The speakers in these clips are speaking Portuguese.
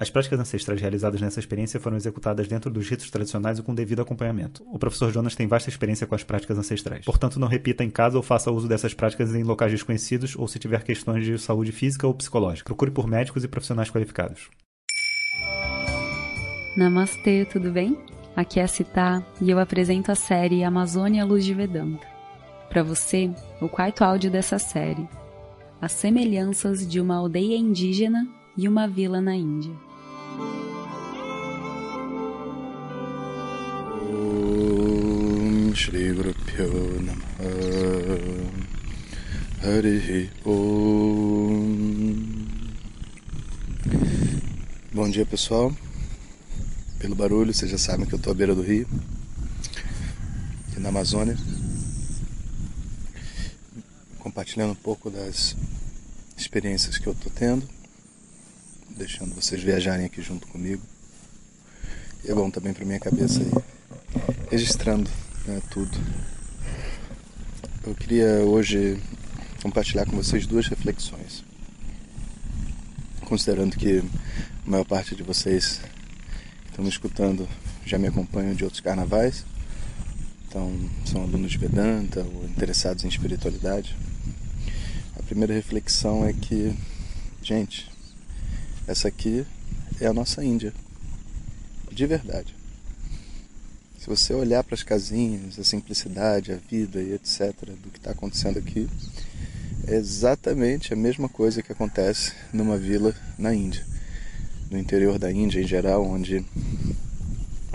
As práticas ancestrais realizadas nessa experiência foram executadas dentro dos ritos tradicionais e com devido acompanhamento. O professor Jonas tem vasta experiência com as práticas ancestrais. Portanto, não repita em casa ou faça uso dessas práticas em locais desconhecidos ou se tiver questões de saúde física ou psicológica. Procure por médicos e profissionais qualificados. Namastê, tudo bem? Aqui é a Citá e eu apresento a série Amazônia Luz de Vedanta. Para você, o quarto áudio dessa série: As semelhanças de uma aldeia indígena e uma vila na Índia. Bom dia pessoal. Pelo barulho, vocês já sabem que eu estou à beira do rio Aqui na Amazônia. Compartilhando um pouco das experiências que eu estou tendo Deixando vocês viajarem aqui junto comigo. E é bom também para minha cabeça aí Registrando né, tudo. Eu queria hoje compartilhar com vocês duas reflexões. Considerando que a maior parte de vocês que estão me escutando já me acompanham de outros carnavais, então são alunos de Vedanta ou interessados em espiritualidade. A primeira reflexão é que, gente, essa aqui é a nossa Índia, de verdade. Se você olhar para as casinhas, a simplicidade, a vida e etc., do que está acontecendo aqui, é exatamente a mesma coisa que acontece numa vila na Índia, no interior da Índia em geral, onde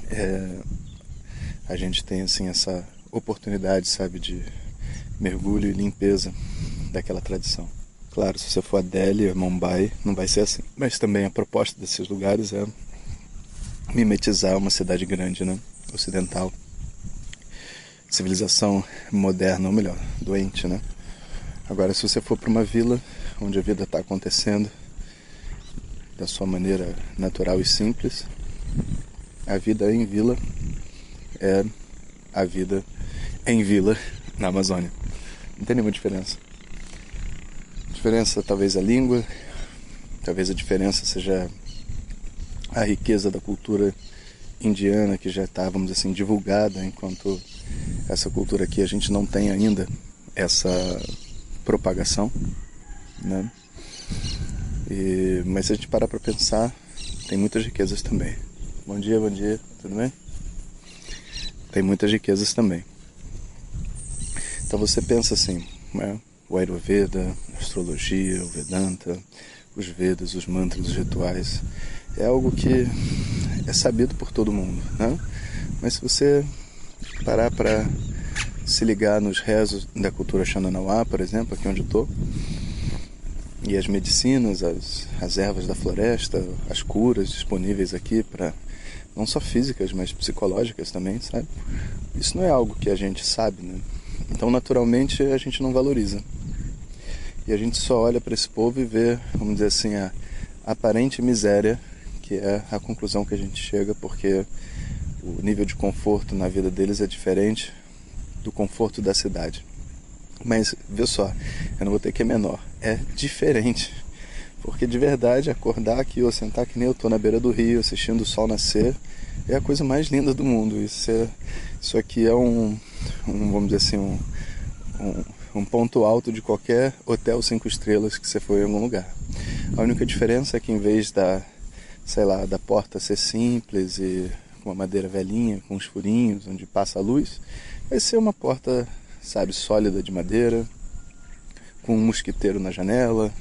é, a gente tem assim essa oportunidade, sabe, de mergulho e limpeza daquela tradição. Claro, se você for a Delhi, a Mumbai, não vai ser assim. Mas também a proposta desses lugares é mimetizar uma cidade grande, né? Ocidental. Civilização moderna, ou melhor, doente, né? Agora, se você for para uma vila onde a vida está acontecendo da sua maneira natural e simples, a vida em vila é a vida em vila na Amazônia. Não tem nenhuma diferença. A diferença talvez a língua, talvez a diferença seja a riqueza da cultura indiana que já está, vamos assim, divulgada, enquanto essa cultura aqui a gente não tem ainda essa propagação, né? E, mas se a gente parar para pensar, tem muitas riquezas também. Bom dia, bom dia, tudo bem? Tem muitas riquezas também. Então você pensa assim, né? o Ayurveda, a astrologia, o Vedanta, os Vedas, os mantras, os rituais, é algo que é sabido por todo mundo, né? Mas se você parar para se ligar nos rezos da cultura Xananauá, por exemplo, aqui onde estou, e as medicinas, as, as ervas da floresta, as curas disponíveis aqui para não só físicas, mas psicológicas também, sabe? Isso não é algo que a gente sabe, né? Então, naturalmente, a gente não valoriza. E a gente só olha para esse povo e vê, vamos dizer assim, a aparente miséria que é a conclusão que a gente chega, porque o nível de conforto na vida deles é diferente do conforto da cidade. Mas, vê só, eu não vou ter que é menor, é diferente. Porque de verdade, acordar aqui ou sentar que nem eu tô na beira do rio assistindo o sol nascer é a coisa mais linda do mundo. Isso, é, isso aqui é um, um vamos dizer assim, um, um, um ponto alto de qualquer hotel cinco estrelas que você for em algum lugar. A única diferença é que em vez da sei lá, da porta ser simples e com uma madeira velhinha, com os furinhos, onde passa a luz, vai ser uma porta, sabe, sólida de madeira, com um mosquiteiro na janela,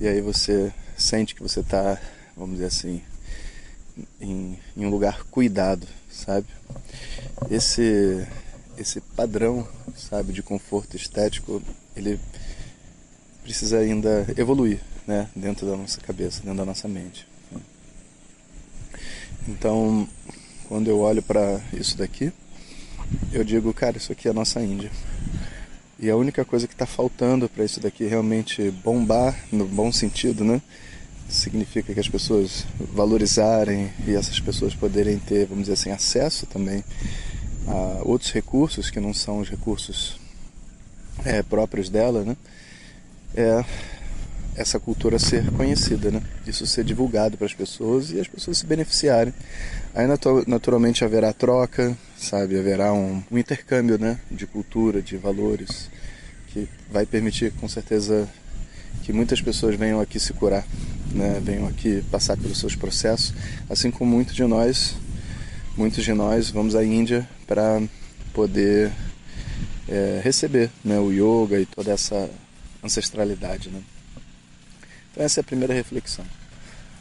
e aí você sente que você está, vamos dizer assim, em, em um lugar cuidado, sabe? Esse, esse padrão, sabe, de conforto estético, ele precisa ainda evoluir, né, dentro da nossa cabeça, dentro da nossa mente. Então, quando eu olho para isso daqui, eu digo, cara, isso aqui é a nossa Índia. E a única coisa que está faltando para isso daqui realmente bombar, no bom sentido, né? Significa que as pessoas valorizarem e essas pessoas poderem ter, vamos dizer assim, acesso também a outros recursos que não são os recursos é, próprios dela, né? É essa cultura ser conhecida, né? Isso ser divulgado para as pessoas e as pessoas se beneficiarem. Aí naturalmente haverá troca, sabe? Haverá um, um intercâmbio, né? De cultura, de valores, que vai permitir com certeza que muitas pessoas venham aqui se curar, né? Venham aqui passar pelos seus processos, assim como muitos de nós, muitos de nós vamos à Índia para poder é, receber, né? O yoga e toda essa ancestralidade, né? Então essa é a primeira reflexão.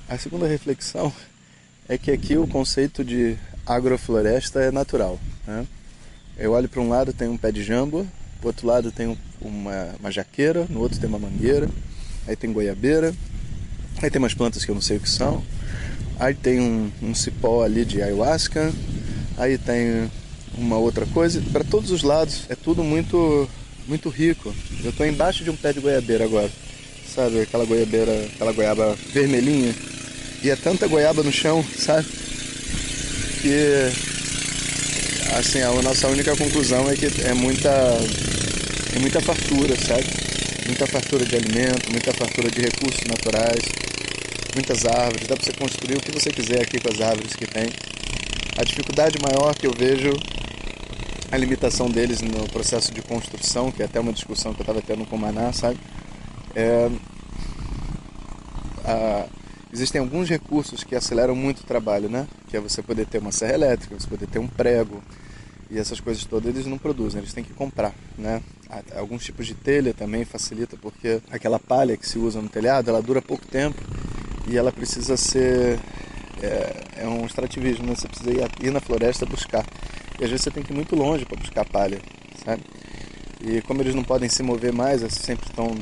A segunda reflexão é que aqui o conceito de agrofloresta é natural. Né? Eu olho para um lado tem um pé de jambo, do outro lado tem uma, uma jaqueira, no outro tem uma mangueira, aí tem goiabeira, aí tem umas plantas que eu não sei o que são, aí tem um, um cipó ali de ayahuasca, aí tem uma outra coisa. Para todos os lados é tudo muito muito rico. Eu estou embaixo de um pé de goiabeira agora sabe? Aquela goiabeira, aquela goiaba vermelhinha. E é tanta goiaba no chão, sabe? Que assim, a nossa única conclusão é que é muita é muita fartura, sabe? Muita fartura de alimento, muita fartura de recursos naturais, muitas árvores, dá para você construir o que você quiser aqui com as árvores que tem. A dificuldade maior que eu vejo a limitação deles no processo de construção, que é até uma discussão que eu estava tendo com o Maná, sabe? É, a, existem alguns recursos que aceleram muito o trabalho, né? Que é você poder ter uma serra elétrica, você poder ter um prego e essas coisas todas eles não produzem, eles têm que comprar, né? Alguns tipos de telha também facilita porque aquela palha que se usa no telhado ela dura pouco tempo e ela precisa ser é, é um extrativismo, né? Você precisa ir, ir na floresta buscar e às vezes você tem que ir muito longe para buscar palha, sabe? E como eles não podem se mover mais, eles sempre estão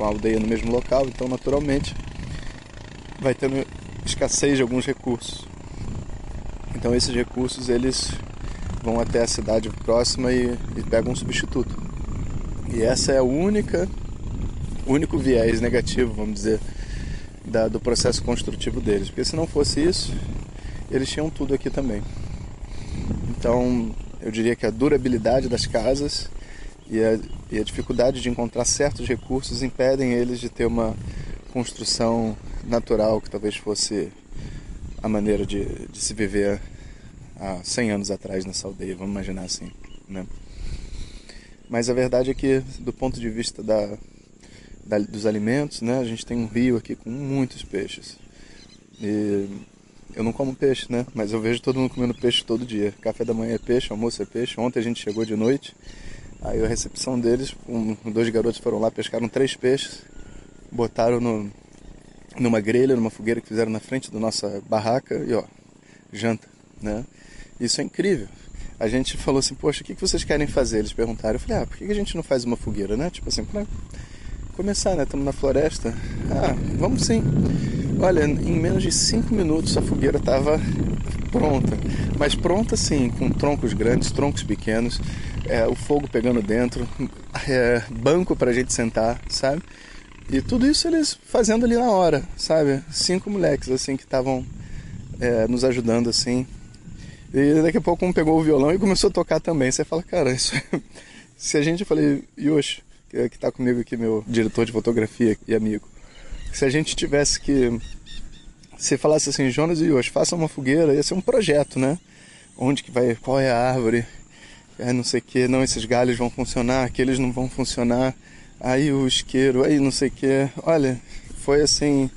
com a aldeia no mesmo local, então naturalmente vai tendo escassez de alguns recursos. Então esses recursos eles vão até a cidade próxima e, e pegam um substituto. E essa é a única, único viés negativo, vamos dizer, da, do processo construtivo deles. Porque se não fosse isso, eles tinham tudo aqui também. Então eu diria que a durabilidade das casas e a, e a dificuldade de encontrar certos recursos impedem eles de ter uma construção natural que talvez fosse a maneira de, de se viver há 100 anos atrás nessa aldeia, vamos imaginar assim, né? Mas a verdade é que, do ponto de vista da, da, dos alimentos, né, a gente tem um rio aqui com muitos peixes. E eu não como peixe, né? Mas eu vejo todo mundo comendo peixe todo dia. Café da manhã é peixe, almoço é peixe. Ontem a gente chegou de noite Aí a recepção deles, um, dois garotos foram lá, pescaram três peixes, botaram no, numa grelha, numa fogueira que fizeram na frente da nossa barraca e ó, janta, né? Isso é incrível. A gente falou assim, poxa, o que vocês querem fazer? Eles perguntaram. Eu falei, ah, por que a gente não faz uma fogueira, né? Tipo assim, pra começar, né? Estamos na floresta. Ah, vamos sim. Olha, em menos de cinco minutos a fogueira estava pronta. Mas pronta sim, com troncos grandes, troncos pequenos é, o fogo pegando dentro, é, banco para a gente sentar, sabe? E tudo isso eles fazendo ali na hora, sabe? Cinco moleques assim que estavam é, nos ajudando assim. E daqui a pouco um pegou o violão e começou a tocar também. Você fala, cara, isso é... se a gente, eu falei, Yoshi, que está comigo aqui, meu diretor de fotografia e amigo, se a gente tivesse que se falasse assim, Jonas e Yoshi, façam uma fogueira, ia ser um projeto, né? Onde que vai, qual é a árvore, é não sei que, não, esses galhos vão funcionar, aqueles não vão funcionar, aí o isqueiro, aí não sei que. Olha, foi assim,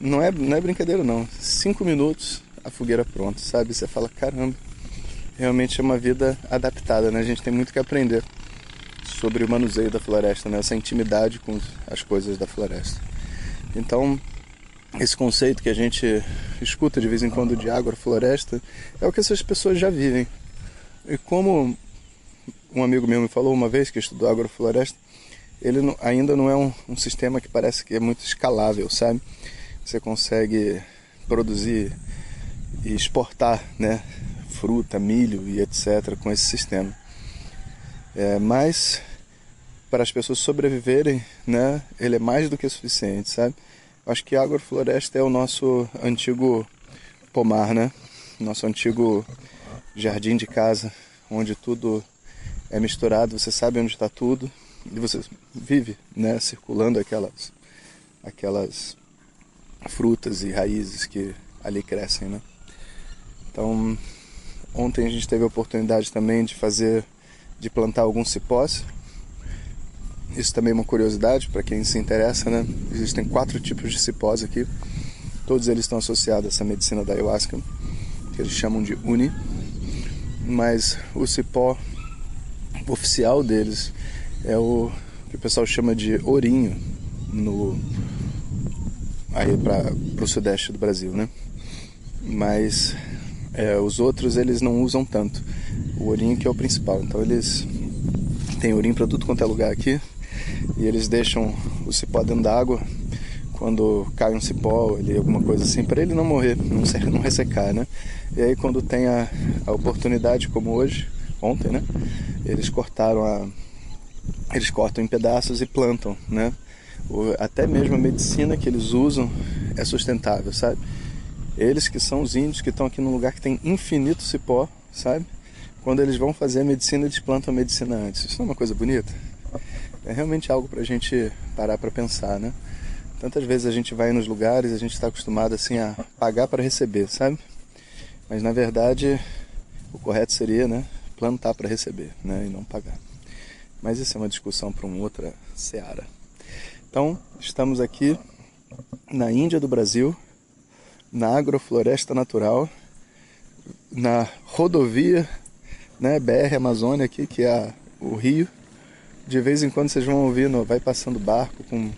não é, não é brincadeira não, cinco minutos a fogueira pronta, sabe? Você fala, caramba, realmente é uma vida adaptada, né? A gente tem muito que aprender sobre o manuseio da floresta, né? Essa intimidade com as coisas da floresta. Então, esse conceito que a gente escuta de vez em quando de agrofloresta é o que essas pessoas já vivem. E como um amigo meu me falou uma vez que estudou agrofloresta, ele não, ainda não é um, um, sistema que parece que é muito escalável, sabe? Você consegue produzir e exportar, né, fruta, milho e etc. com esse sistema. É, mas para as pessoas sobreviverem, né, ele é mais do que suficiente, sabe? Acho que a agrofloresta é o nosso antigo pomar, né? Nosso antigo jardim de casa, onde tudo é misturado, você sabe onde está tudo e você vive, né, circulando aquelas aquelas frutas e raízes que ali crescem, né? Então, ontem a gente teve a oportunidade também de fazer, de plantar alguns cipós. Isso também é uma curiosidade para quem se interessa, né? Existem quatro tipos de cipós aqui. Todos eles estão associados a essa medicina da ayahuasca, que eles chamam de uni. Mas o cipó oficial deles é o que o pessoal chama de ourinho no aí para o sudeste do Brasil, né? Mas é, os outros eles não usam tanto. O ourinho que é o principal. Então eles têm ourinho para tudo quanto é lugar aqui e eles deixam o cipó dentro da água quando cai um cipó ali, alguma coisa assim, para ele não morrer, não, não ressecar, né? E aí quando tem a, a oportunidade, como hoje, ontem, né? Eles cortaram a, eles cortam em pedaços e plantam, né? até mesmo a medicina que eles usam é sustentável, sabe? Eles que são os índios que estão aqui num lugar que tem infinito cipó, sabe? Quando eles vão fazer a medicina, eles plantam a medicina antes. Isso não é uma coisa bonita? É realmente algo para a gente parar para pensar, né? Tantas vezes a gente vai nos lugares, a gente está acostumado assim a pagar para receber, sabe? Mas na verdade o correto seria, né, plantar para receber, né, e não pagar. Mas isso é uma discussão para uma outra seara. Então, estamos aqui na Índia do Brasil, na agrofloresta natural, na rodovia, né, BR Amazônia aqui, que é a, o rio. De vez em quando vocês vão ouvir, vai passando barco com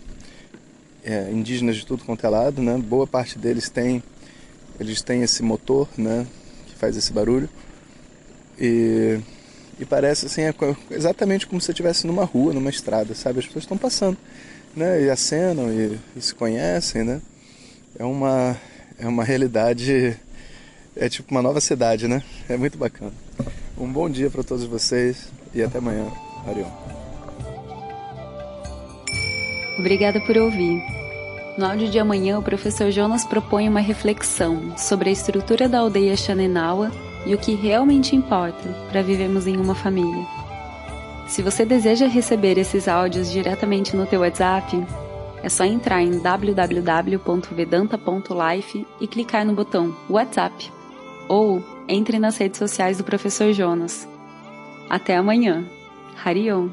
é, indígenas de tudo quanto é lado, né? Boa parte deles tem, eles têm esse motor, né, que faz esse barulho. E, e parece assim, é exatamente como se você estivesse numa rua, numa estrada, sabe? As pessoas estão passando né, e acenam e, e, se conhecem, né? É uma, é uma realidade, é tipo uma nova cidade, né? É muito bacana. Um bom dia para todos vocês e até amanhã. Arion. Obrigada por ouvir. No áudio de amanhã, o professor Jonas propõe uma reflexão sobre a estrutura da aldeia Xanenawa e o que realmente importa para vivermos em uma família. Se você deseja receber esses áudios diretamente no teu WhatsApp, é só entrar em www.vedanta.life e clicar no botão WhatsApp. Ou entre nas redes sociais do Professor Jonas. Até amanhã. Harion!